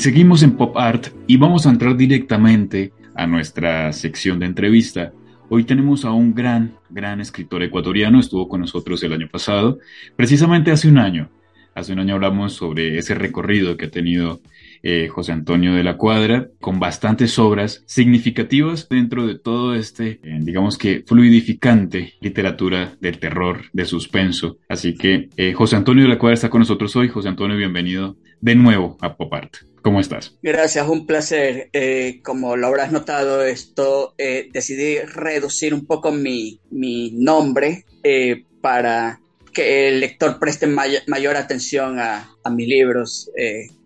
Seguimos en Pop Art y vamos a entrar directamente a nuestra sección de entrevista. Hoy tenemos a un gran, gran escritor ecuatoriano, estuvo con nosotros el año pasado, precisamente hace un año. Hace un año hablamos sobre ese recorrido que ha tenido eh, José Antonio de la Cuadra, con bastantes obras significativas dentro de todo este, eh, digamos que, fluidificante literatura del terror, de suspenso. Así que eh, José Antonio de la Cuadra está con nosotros hoy. José Antonio, bienvenido de nuevo a Pop Art. ¿Cómo estás? Gracias, un placer. Eh, como lo habrás notado, esto eh, decidí reducir un poco mi, mi nombre eh, para que el lector preste mayor atención a, a mis libros.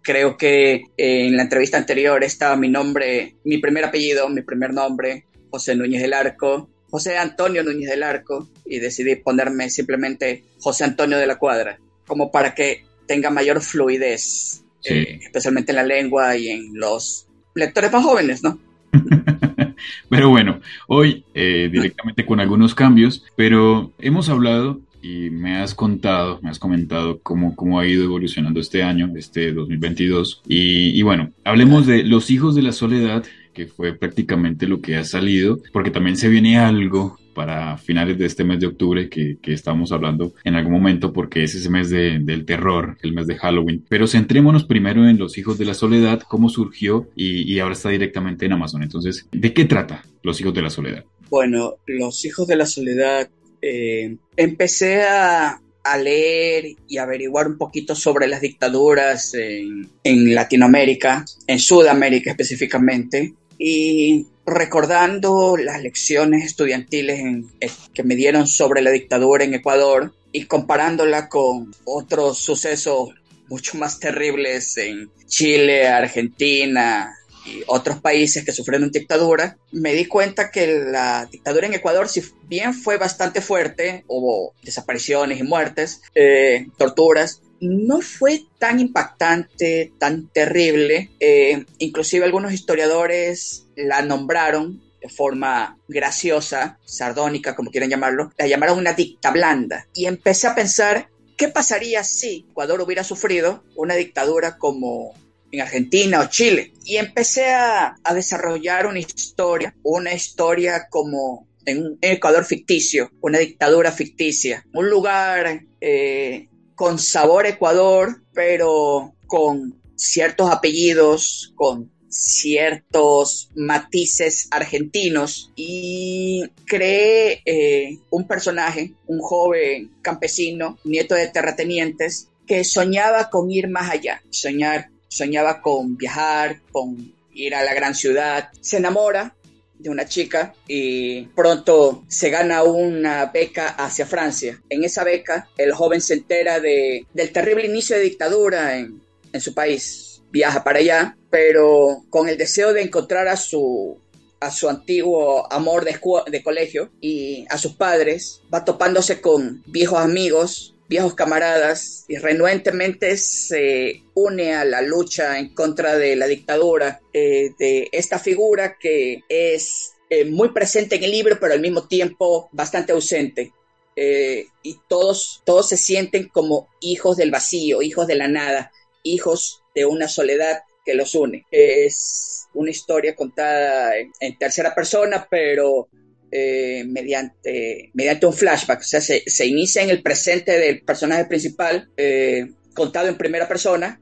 creo que en la entrevista anterior estaba mi nombre, mi primer apellido, mi primer nombre, José Núñez del Arco, José Antonio Núñez del Arco, y decidí ponerme simplemente José Antonio de la Cuadra, como para que tenga mayor fluidez eh, especialmente en la lengua y en los lectores más jóvenes, ¿no? pero bueno, hoy eh, directamente con algunos cambios, pero hemos hablado y me has contado, me has comentado cómo, cómo ha ido evolucionando este año, este 2022. Y, y bueno, hablemos de Los Hijos de la Soledad, que fue prácticamente lo que ha salido, porque también se viene algo para finales de este mes de octubre que, que estamos hablando en algún momento porque es ese mes de, del terror, el mes de Halloween. Pero centrémonos primero en Los Hijos de la Soledad, cómo surgió y, y ahora está directamente en Amazon. Entonces, ¿de qué trata Los Hijos de la Soledad? Bueno, Los Hijos de la Soledad, eh, empecé a, a leer y averiguar un poquito sobre las dictaduras en, en, Latinoamérica, en Sudamérica específicamente, y recordando las lecciones estudiantiles eh, que me dieron sobre la dictadura en Ecuador y comparándola con otros sucesos mucho más terribles en Chile, Argentina y otros países que sufrieron dictadura, me di cuenta que la dictadura en Ecuador, si bien fue bastante fuerte, hubo desapariciones y muertes, eh, torturas, no fue tan impactante, tan terrible. Eh, inclusive algunos historiadores la nombraron de forma graciosa, sardónica, como quieran llamarlo, la llamaron una dicta blanda. Y empecé a pensar, ¿qué pasaría si Ecuador hubiera sufrido una dictadura como en Argentina o Chile? Y empecé a, desarrollar una historia, una historia como en un Ecuador ficticio, una dictadura ficticia, un lugar eh, con sabor Ecuador, pero con ciertos apellidos, con ciertos matices argentinos. Y creé eh, un personaje, un joven campesino, nieto de terratenientes, que soñaba con ir más allá, soñar, soñaba con viajar, con ir a la gran ciudad, se enamora de una chica y pronto se gana una beca hacia Francia. En esa beca el joven se entera de, del terrible inicio de dictadura en, en su país. Viaja para allá, pero con el deseo de encontrar a su, a su antiguo amor de, de, colegio y a sus padres, va topándose con viejos amigos viejos camaradas y renuentemente se une a la lucha en contra de la dictadura eh, de esta figura que es eh, muy presente en el libro, pero al mismo tiempo bastante ausente. Eh, y todos, todos se sienten como hijos del vacío, hijos de la nada, hijos de una soledad que los une. Es una historia contada en tercera persona, pero eh, mediante, mediante un flashback, o sea, se, se, inicia en el presente del personaje principal, eh, contado en primera persona,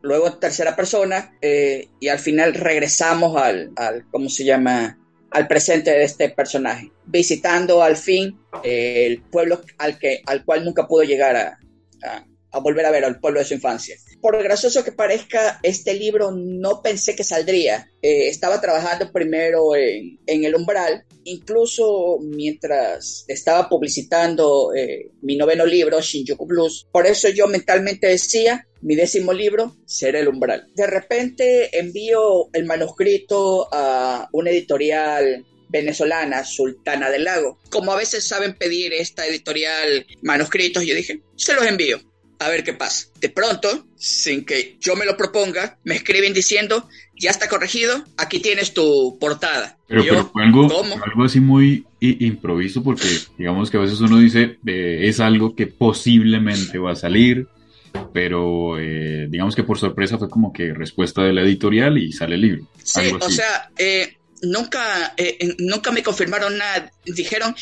luego en tercera persona, eh, y al final regresamos al, al, ¿cómo se llama? al presente de este personaje, visitando al fin el pueblo al, que, al cual nunca pudo llegar a, a volver a ver al pueblo de su infancia. Por gracioso que parezca, este libro no pensé que saldría. Eh, estaba trabajando primero en, en, El Umbral, incluso mientras estaba publicitando eh, mi noveno libro, Shinjuku Blues. Por eso yo mentalmente decía, mi décimo libro será El Umbral. De repente envío el manuscrito a una editorial venezolana, Sultana del Lago. Como a veces saben pedir esta editorial manuscritos, yo dije, se los envío a ver qué pasa. De pronto, sin que yo me lo proponga, me escriben diciendo, ya está corregido, aquí tienes tu portada. Pero, fue algo, algo así muy improviso porque digamos que a veces uno dice, eh, es algo que posiblemente va a salir, pero eh, digamos que por sorpresa fue como que respuesta de la editorial y sale el libro. Sí, o sea, eh, nunca, nunca me confirmaron nada. Dijeron,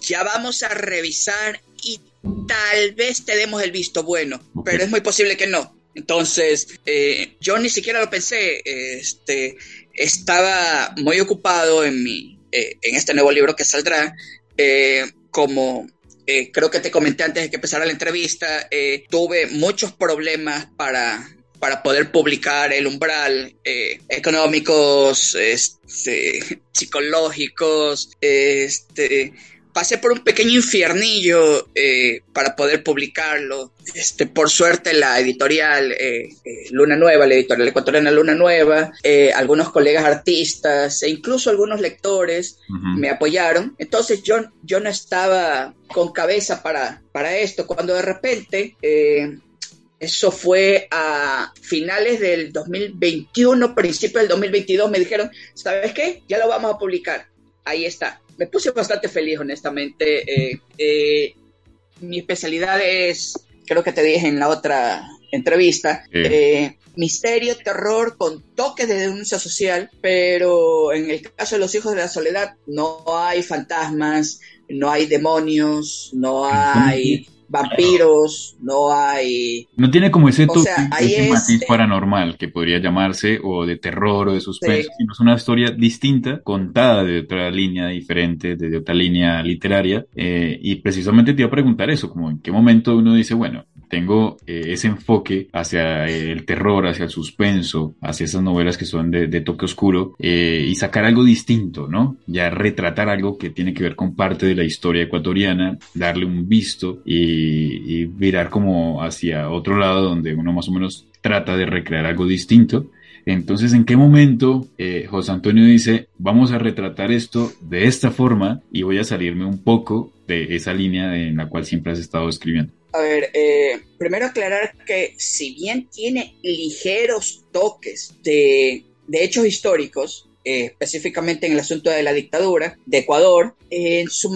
ya vamos a revisar y tal vez te demos el visto bueno, pero es muy posible que no. Entonces, eh, yo ni siquiera lo pensé, este, estaba muy ocupado en, mi, eh, en este nuevo libro que saldrá, eh, como creo que te comenté antes de que empezara la entrevista, tuve muchos problemas para, para poder publicar el umbral económicos, este, psicológicos, este, pasé por un pequeño infiernillo eh, para poder publicarlo. Este, por suerte la editorial eh, eh, Luna Nueva, la editorial ecuatoriana Luna Nueva, algunos colegas artistas e incluso algunos lectores me apoyaron. Entonces yo, yo no estaba con cabeza para, para esto. Cuando de repente... eso fue a finales del 2021, principio del 2022, me dijeron, ¿sabes qué? Ya lo vamos a publicar. Ahí está me puse bastante feliz, honestamente. Eh, eh, mi especialidad es, creo que te dije en la otra entrevista, eh, misterio, terror con toques de denuncia social, pero en el caso de los hijos de la soledad no hay fantasmas, no hay demonios, no hay vampiros, no hay... No tiene como ese, toque, matiz paranormal que podría llamarse, o de terror o de suspenso, sino es una historia distinta, contada de otra línea diferente, de otra línea literaria, eh, y precisamente te iba a preguntar eso, como en qué momento uno dice, bueno, tengo eh, ese enfoque hacia el terror, hacia el suspenso, hacia esas novelas que son de, toque oscuro, eh, y sacar algo distinto, ¿no? Ya retratar algo que tiene que ver con parte de la historia ecuatoriana, darle un visto y, virar como hacia otro lado donde uno más o menos trata de recrear algo distinto. Entonces, ¿en qué momento eh, José Antonio dice, vamos a retratar esto de esta forma y voy a salirme un poco de esa línea en la cual siempre has estado escribiendo? A ver, eh, primero aclarar que si bien tiene ligeros toques de, hechos históricos, eh, específicamente en el asunto de la dictadura de Ecuador, en, su,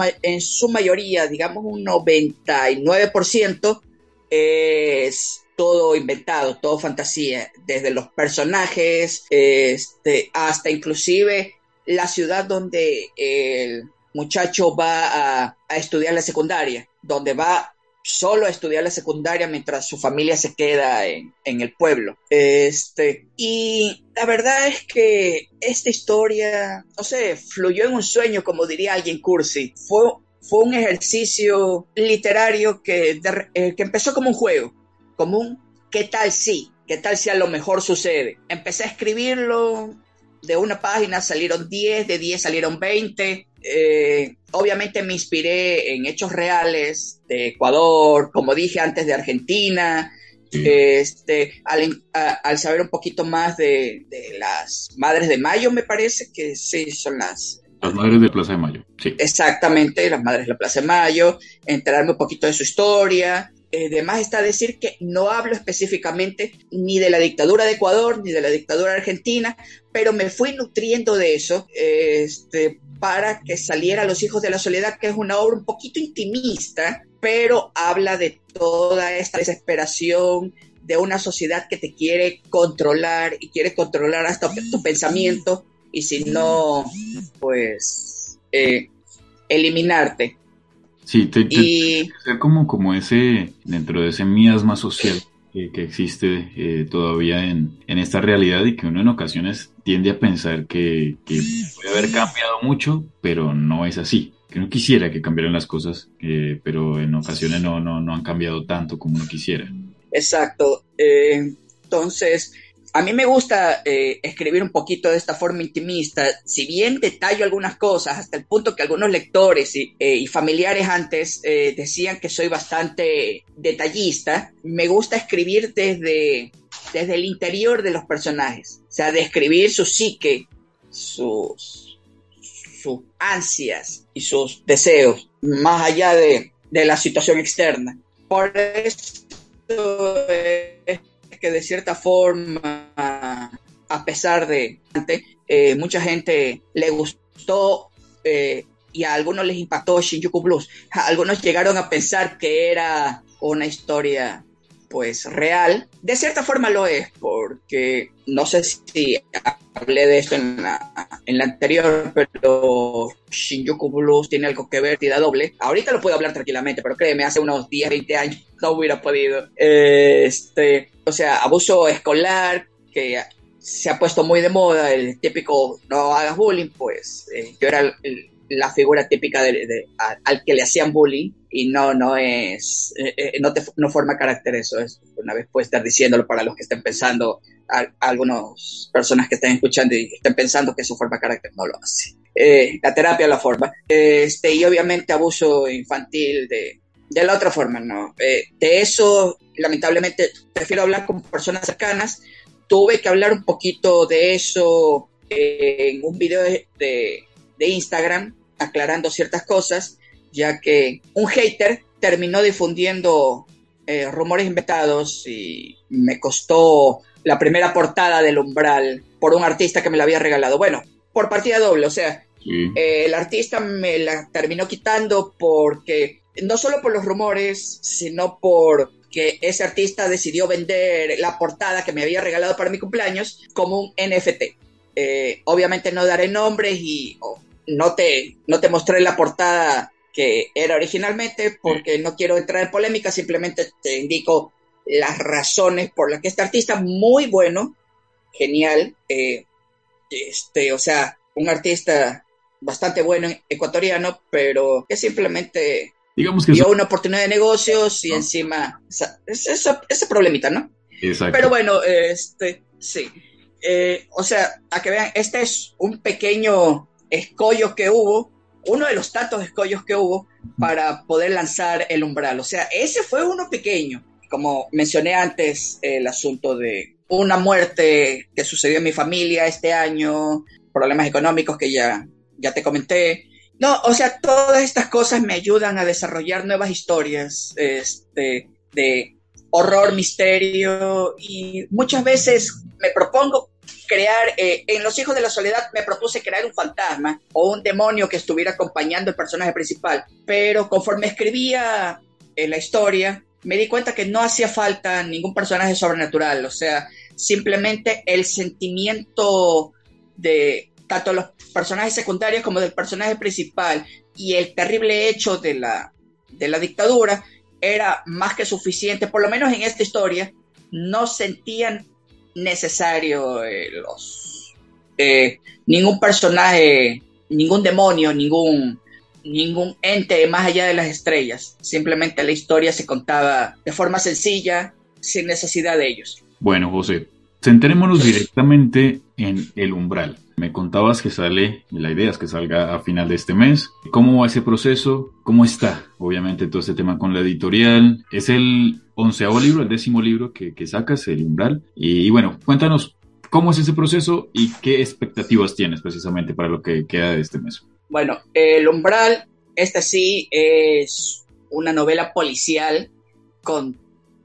mayoría, digamos un 99%, es todo inventado, todo fantasía, desde los personajes este, hasta inclusive la ciudad donde el muchacho va a, a estudiar la secundaria, donde va solo a estudiar la secundaria mientras su familia se queda en, el pueblo. Este, y la verdad es que esta historia, no sé, fluyó en un sueño, como diría alguien cursi. Fue, fue un ejercicio literario que, eh, que empezó como un juego, como un ¿qué tal si? ¿Qué tal si a lo mejor sucede? Empecé a escribirlo, de una página salieron 10, de 10 salieron 20. Eh, obviamente me inspiré en hechos reales de Ecuador, como dije antes, de Argentina. Este, al, saber un poquito más de, las Madres de Mayo, me parece que sí, son las... Las Madres de Plaza de Mayo, sí. Exactamente, las Madres de la Plaza de Mayo, enterarme un poquito de su historia, Además está decir que no hablo específicamente ni de la dictadura de Ecuador ni de la dictadura argentina, pero me fui nutriendo de eso este, para que saliera Los Hijos de la Soledad, que es una obra un poquito intimista, pero habla de toda esta desesperación de una sociedad que te quiere controlar y quiere controlar hasta tu pensamiento y si no, pues eh, eliminarte. Sí, te, y... ser como, como ese, dentro de ese miasma social que, existe eh, todavía en, en, esta realidad y que uno en ocasiones tiende a pensar que, puede haber cambiado mucho, pero no es así. Que uno quisiera que cambiaran las cosas, eh, pero en ocasiones no, no, no han cambiado tanto como uno quisiera. exacto. Eh, entonces, a mí me gusta eh, escribir un poquito de esta forma intimista, si bien detallo algunas cosas, hasta el punto que algunos lectores y, eh, familiares antes decían que soy bastante detallista, me gusta escribir desde, desde el interior de los personajes, o sea, describir su psique, sus, ansias y sus deseos, más allá de, de la situación externa. Por eso es que de cierta forma, a pesar de eh, mucha gente le gustó eh, y a algunos les impactó Shinjuku Blues. algunos llegaron a pensar que era una historia pues real. De cierta forma lo es, porque no sé si hablé de esto en la, en la anterior, pero Shinjuku Blues tiene algo que ver, tira doble. Ahorita lo puedo hablar tranquilamente, pero créeme, hace unos 10, 20 años no hubiera podido. Este, o sea, abuso escolar, que se ha puesto muy de moda, el típico no hagas bullying, pues eh, yo era el, la figura típica de, al que le hacían bullying y no, no es, eh, eh, no, te, no forma carácter eso, es una vez puede estar diciéndolo para los que estén pensando, a, algunas personas que estén escuchando y estén pensando que eso forma carácter, no lo hace. Eh, la terapia la forma. Este, y obviamente abuso infantil de, de la otra forma, ¿no? de eso, lamentablemente, prefiero hablar con personas cercanas. Tuve que hablar un poquito de eso en un video de, de Instagram aclarando ciertas cosas, ya que un hater terminó difundiendo eh, rumores inventados y me costó la primera portada del umbral por un artista que me la había regalado. Bueno, por partida doble, o sea, eh, el artista me la terminó quitando porque no solo por los rumores, sino por que ese artista decidió vender la portada que me había regalado para mi cumpleaños como un NFT. Eh, obviamente no daré nombres y no te, no te mostré la portada que era originalmente porque no quiero entrar en polémica, simplemente te indico las razones por las que este artista muy bueno, genial, eh, este, o sea, un artista bastante bueno ecuatoriano, pero que simplemente Digamos que dio una oportunidad de negocios y encima ese problemita, ¿no? Exacto. Pero bueno, este, sí. Eh, o sea, a que vean, este es un pequeño escollos que hubo, uno de los tantos escollos que hubo para poder lanzar el umbral. O sea, ese fue uno pequeño. Como mencioné antes, el asunto de una muerte que sucedió en mi familia este año, problemas económicos que ya, ya te comenté. No, o sea, todas estas cosas me ayudan a desarrollar nuevas historias este, de horror, misterio y muchas veces me propongo crear, eh, en Los Hijos de la Soledad me propuse crear un fantasma o un demonio que estuviera acompañando el personaje principal, pero conforme escribía en la historia, me di cuenta que no hacía falta ningún personaje sobrenatural, o sea, simplemente el sentimiento de tanto los personajes secundarios como del personaje principal y el terrible hecho de la, de la dictadura era más que suficiente, por lo menos en esta historia, no sentían necesario eh, los eh, ningún personaje, ningún demonio, ningún ningún ente más allá de las estrellas. Simplemente la historia se contaba de forma sencilla, sin necesidad de ellos. Bueno, José, centrémonos directamente en el umbral. Me contabas que sale, la idea es que salga a final de este mes. ¿Cómo va ese proceso? ¿Cómo está? Obviamente todo este tema con la editorial. Es el onceavo libro, el décimo libro que, sacas, el umbral. Y, bueno, cuéntanos cómo es ese proceso y qué expectativas tienes precisamente para lo que queda de este mes. Bueno, el umbral, esta sí es una novela policial con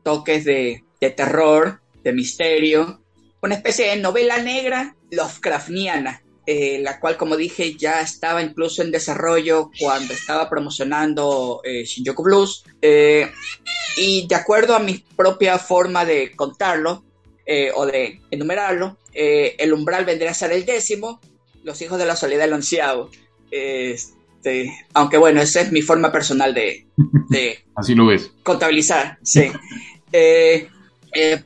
toques de, de terror, de misterio, una especie de novela negra Lovecraftiana, eh, la cual, como dije, ya estaba incluso en desarrollo cuando estaba promocionando eh, Shinjuku Blues. Eh, y de acuerdo a mi propia forma de contarlo o de enumerarlo, el umbral vendría a ser el décimo, los hijos de la soledad el onceavo. Este, aunque bueno, esa es mi forma personal de, de Así lo ves. contabilizar. Sí.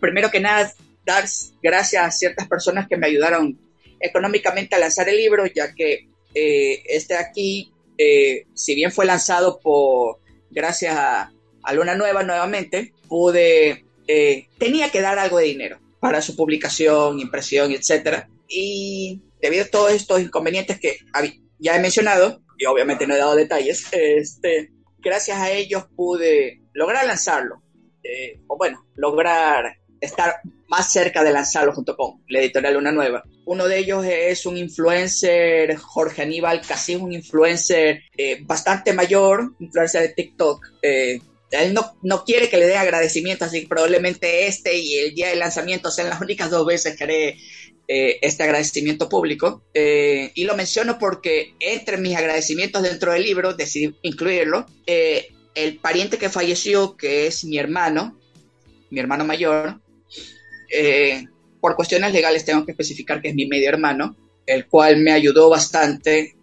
primero que nada, dar gracias a ciertas personas que me ayudaron económicamente a lanzar el libro, ya que eh, este aquí, eh, si bien fue lanzado por gracias a, Luna Nueva nuevamente, pude eh, tenía que dar algo de dinero para su publicación, impresión, etc. Y debido a todos estos inconvenientes que ya he mencionado, y obviamente no he dado detalles, este, gracias a ellos pude lograr lanzarlo. O bueno, lograr estar más cerca de lanzarlo junto con la editorial Una Nueva. Uno de ellos es un influencer, Jorge Aníbal, casi un influencer eh, bastante mayor, influencer de TikTok. Eh, él no, no, quiere que le dé agradecimiento, así que probablemente este y el día de lanzamiento sean las únicas dos veces que haré eh, este agradecimiento público. y lo menciono porque entre mis agradecimientos dentro del libro decidí incluirlo. el pariente que falleció, que es mi hermano, mi hermano mayor, eh, por cuestiones legales tengo que especificar que es mi medio hermano, el cual me ayudó bastante,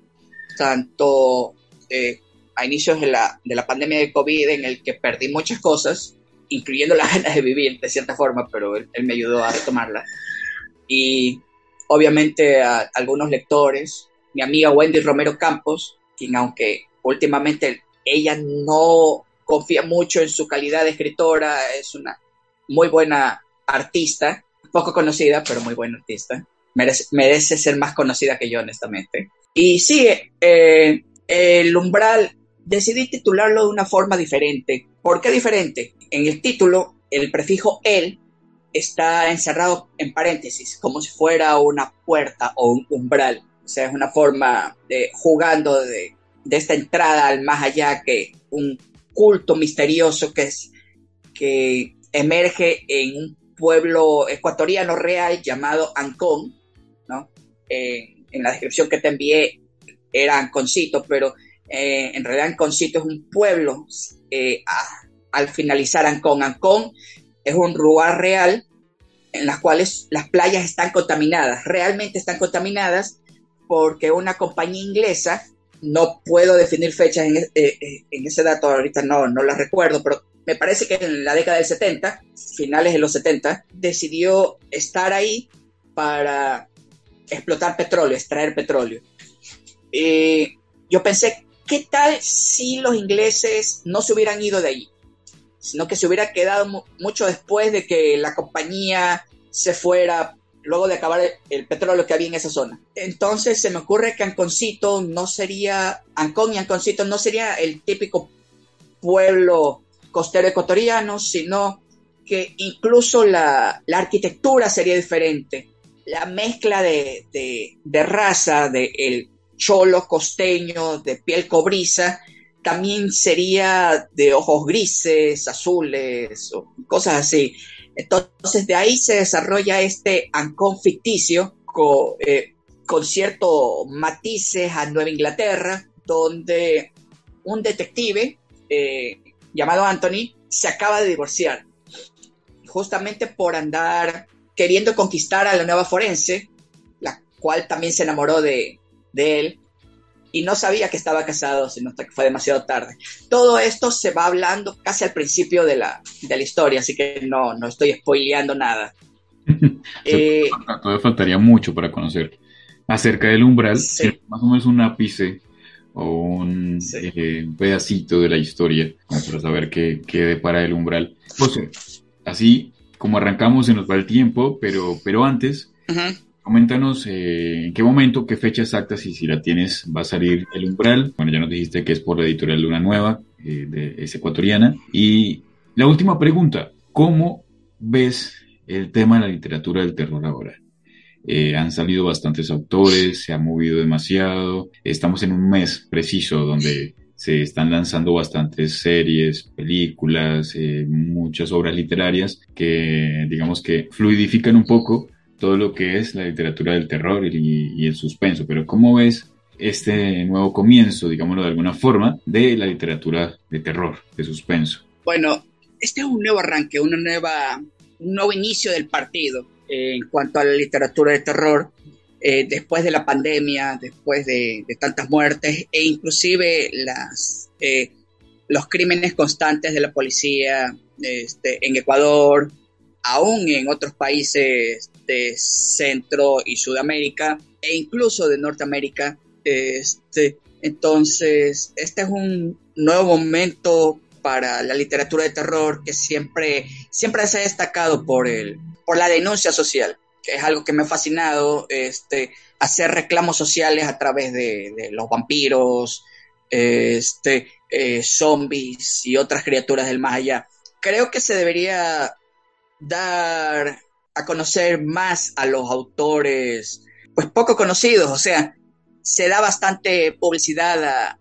tanto eh, a inicios de la, de la pandemia de COVID, en el que perdí muchas cosas, incluyendo las ganas de vivir de cierta forma, pero él, me ayudó a retomarla. Y obviamente a algunos lectores, mi amiga Wendy Romero Campos, quien aunque últimamente ella no confía mucho en su calidad de escritora, es una muy buena artista, poco conocida, pero muy buena artista. Merece, merece ser más conocida que yo, honestamente. Y sí, eh, el umbral decidí titularlo de una forma diferente. ¿Por qué diferente? En el título, el prefijo el está encerrado en paréntesis, como si fuera una puerta o un umbral. O sea, es una forma de jugando de, de esta entrada al más allá que un culto misterioso que es que emerge en un pueblo ecuatoriano real llamado Ancón, ¿no? Eh, en la descripción que te envié era Anconcito, pero eh, en realidad Anconcito es un pueblo eh, al finalizar Ancón. Ancón es un lugar real en las cuales las playas están contaminadas, realmente están contaminadas porque una compañía inglesa, no puedo definir fechas en, en ese dato, ahorita no, no las recuerdo, pero me parece que en la década del 70, finales de los 70, decidió estar ahí para explotar petróleo, extraer petróleo. Eh, yo pensé, ¿qué tal si los ingleses no se hubieran ido de ahí? Sino que se hubiera quedado mucho después de que la compañía se fuera, luego de acabar el, petróleo que había en esa zona. Entonces se me ocurre que Anconcito no sería, Ancón y Anconcito no sería el típico pueblo costero ecuatoriano, sino que incluso la, arquitectura sería diferente. La mezcla de, raza del cholo costeño de piel cobriza también sería de ojos grises, azules, cosas así. Entonces de ahí se desarrolla este ancón ficticio con, eh, con ciertos matices a Nueva Inglaterra, donde un detective eh, llamado Anthony, se acaba de divorciar, justamente por andar queriendo conquistar a la nueva forense, la cual también se enamoró de, él y no sabía que estaba casado, sino hasta que fue demasiado tarde. Todo esto se va hablando casi al principio de la, de la historia, así que no, no estoy spoileando nada. eh, todavía faltaría mucho para conocer acerca del umbral, más o menos un ápice o un eh, pedacito de la historia para saber qué, qué depara el umbral. José, así como arrancamos se nos va el tiempo, pero, pero antes, coméntanos eh, en qué momento, qué fecha exacta, si, si la tienes, va a salir el umbral. Bueno, ya nos dijiste que es por la editorial Luna Nueva, eh, de, es ecuatoriana. Y la última pregunta, ¿cómo ves el tema de la literatura del terror ahora? Eh, han salido bastantes autores, se ha movido demasiado. Estamos en un mes preciso donde se están lanzando bastantes series, películas, eh, muchas obras literarias que digamos que fluidifican un poco todo lo que es la literatura del terror y, el suspenso. Pero ¿cómo ves este nuevo comienzo, digámoslo de alguna forma, de la literatura de terror, de suspenso? Bueno, este es un nuevo arranque, una nueva, un nuevo inicio del partido en cuanto a la literatura de terror, eh, después de la pandemia, después de, tantas muertes e inclusive las, eh, los crímenes constantes de la policía este, en Ecuador, aún en otros países de Centro y Sudamérica e incluso de Norteamérica. Este, entonces, este es un nuevo momento para la literatura de terror que siempre, siempre se ha destacado por, el, por la denuncia social, que es algo que me ha fascinado, este, hacer reclamos sociales a través de, los vampiros, este, eh, zombies y otras criaturas del más allá. Creo que se debería dar a conocer más a los autores, pues poco conocidos, o sea, se da bastante publicidad a,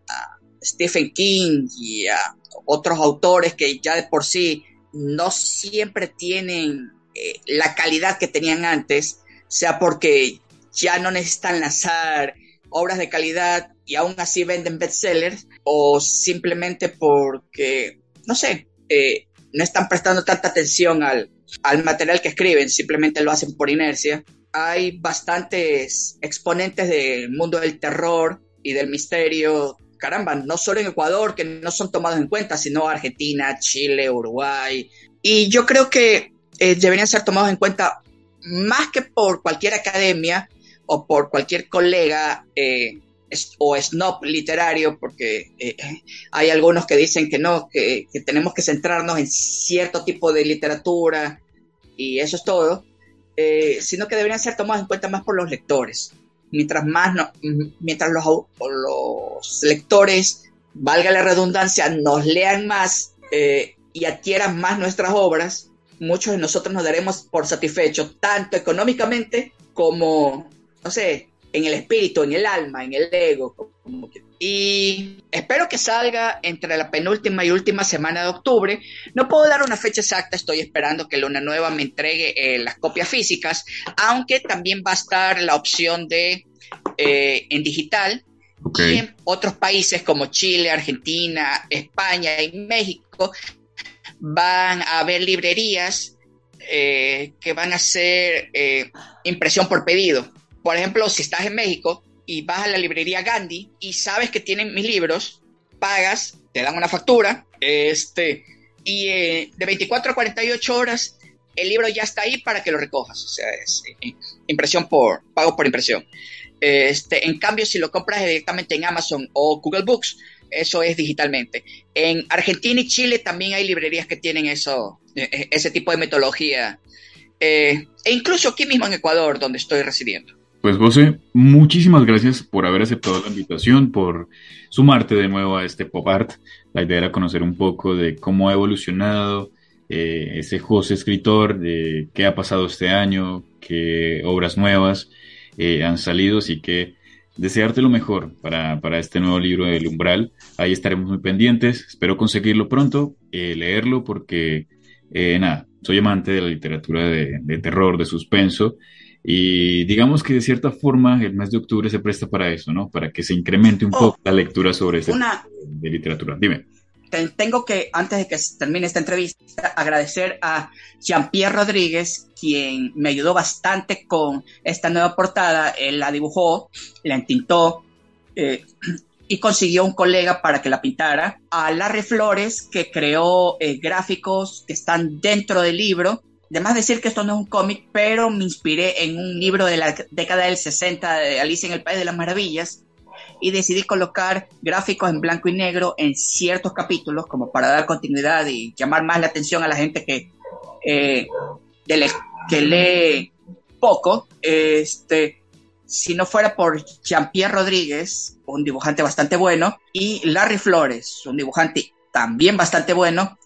Stephen King y a otros autores que ya de por sí no siempre tienen eh, la calidad que tenían antes, sea porque ya no necesitan lanzar obras de calidad y aún así venden bestsellers, o simplemente porque, no sé, eh, no están prestando tanta atención al, al material que escriben, simplemente lo hacen por inercia. Hay bastantes exponentes del mundo del terror y del misterio, caramba, no solo en Ecuador, que no son tomados en cuenta, sino Argentina, Chile, Uruguay. Y yo creo que eh, deberían ser tomados en cuenta más que por cualquier academia o por cualquier colega eh, o snob literario, porque eh, hay algunos que dicen que no, que, tenemos que centrarnos en cierto tipo de literatura y eso es todo, eh, sino que deberían ser tomados en cuenta más por los lectores. Mientras más, mientras los, los, lectores, valga la redundancia, nos lean más y adquieran más nuestras obras, muchos de nosotros nos daremos por satisfechos, tanto económicamente como, no sé, en el espíritu, en el alma, en el ego. y espero que salga entre la penúltima y última semana de octubre. No puedo dar una fecha exacta, estoy esperando que Luna Nueva me entregue eh, las copias físicas, aunque también va a estar la opción de eh, en digital. Y en otros países como Chile, Argentina, España y México van a haber librerías eh, que van a hacer impresión por pedido por ejemplo, si estás en México y vas a la librería Gandhi y sabes que tienen mis libros, pagas, te dan una factura, este, y eh, de 24 a 48 horas el libro ya está ahí para que lo recojas. O sea, es eh, impresión por, pago por impresión. Este, en cambio, si lo compras directamente en Amazon o Google Books, eso es digitalmente. En Argentina y Chile también hay librerías que tienen eso, e, ese tipo de metodología. Eh, e incluso aquí mismo en Ecuador, donde estoy residiendo. Pues José, muchísimas gracias por haber aceptado la invitación, por sumarte de nuevo a este pop art. La idea era conocer un poco de cómo ha evolucionado eh, ese José escritor, de qué ha pasado este año, qué obras nuevas eh, han salido, así que desearte lo mejor para, este nuevo libro del umbral. Ahí estaremos muy pendientes, espero conseguirlo pronto, eh, leerlo porque, nada, soy amante de la literatura de, de terror, de suspenso. Y digamos que de cierta forma el mes de octubre se presta para eso, ¿no? Para que se incremente un oh, poco la lectura sobre ese de literatura. Dime. Tengo que, antes de que termine esta entrevista, agradecer a Jean-Pierre Rodríguez, quien me ayudó bastante con esta nueva portada. Él la dibujó, la entintó eh, y consiguió un colega para que la pintara. A Larry Flores, que creó eh, gráficos que están dentro del libro Además decir que esto no es un cómic, pero me inspiré en un libro de la década del 60 de Alicia en el País de las Maravillas y decidí colocar gráficos en blanco y negro en ciertos capítulos como para dar continuidad y llamar más la atención a la gente que, eh, que lee poco. Este, si no fuera por Jean-Pierre Rodríguez, un dibujante bastante bueno, y Larry Flores, un dibujante también bastante bueno,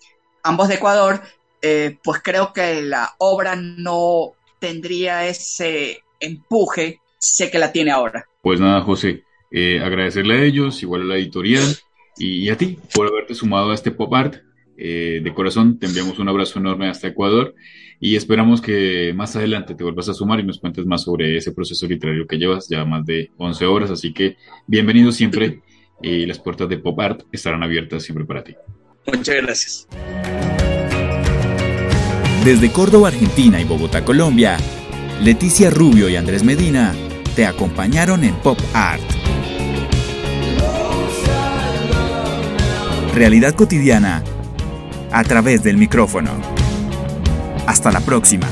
ambos de Ecuador, eh, pues creo que la obra no tendría ese empuje, sé que la tiene ahora. Pues nada, José, eh, agradecerle a ellos, igual a la editorial y, a ti por haberte sumado a este pop art. Eh, de corazón, te enviamos un abrazo enorme hasta Ecuador y esperamos que más adelante te vuelvas a sumar y nos cuentes más sobre ese proceso literario que llevas ya más de 11 horas. Así que bienvenido siempre y las puertas de Pop Art estarán abiertas siempre para ti. Muchas gracias. Desde Córdoba, Argentina y Bogotá, Colombia, Leticia Rubio y Andrés Medina te acompañaron en Pop Art. Realidad cotidiana a través del micrófono. Hasta la próxima.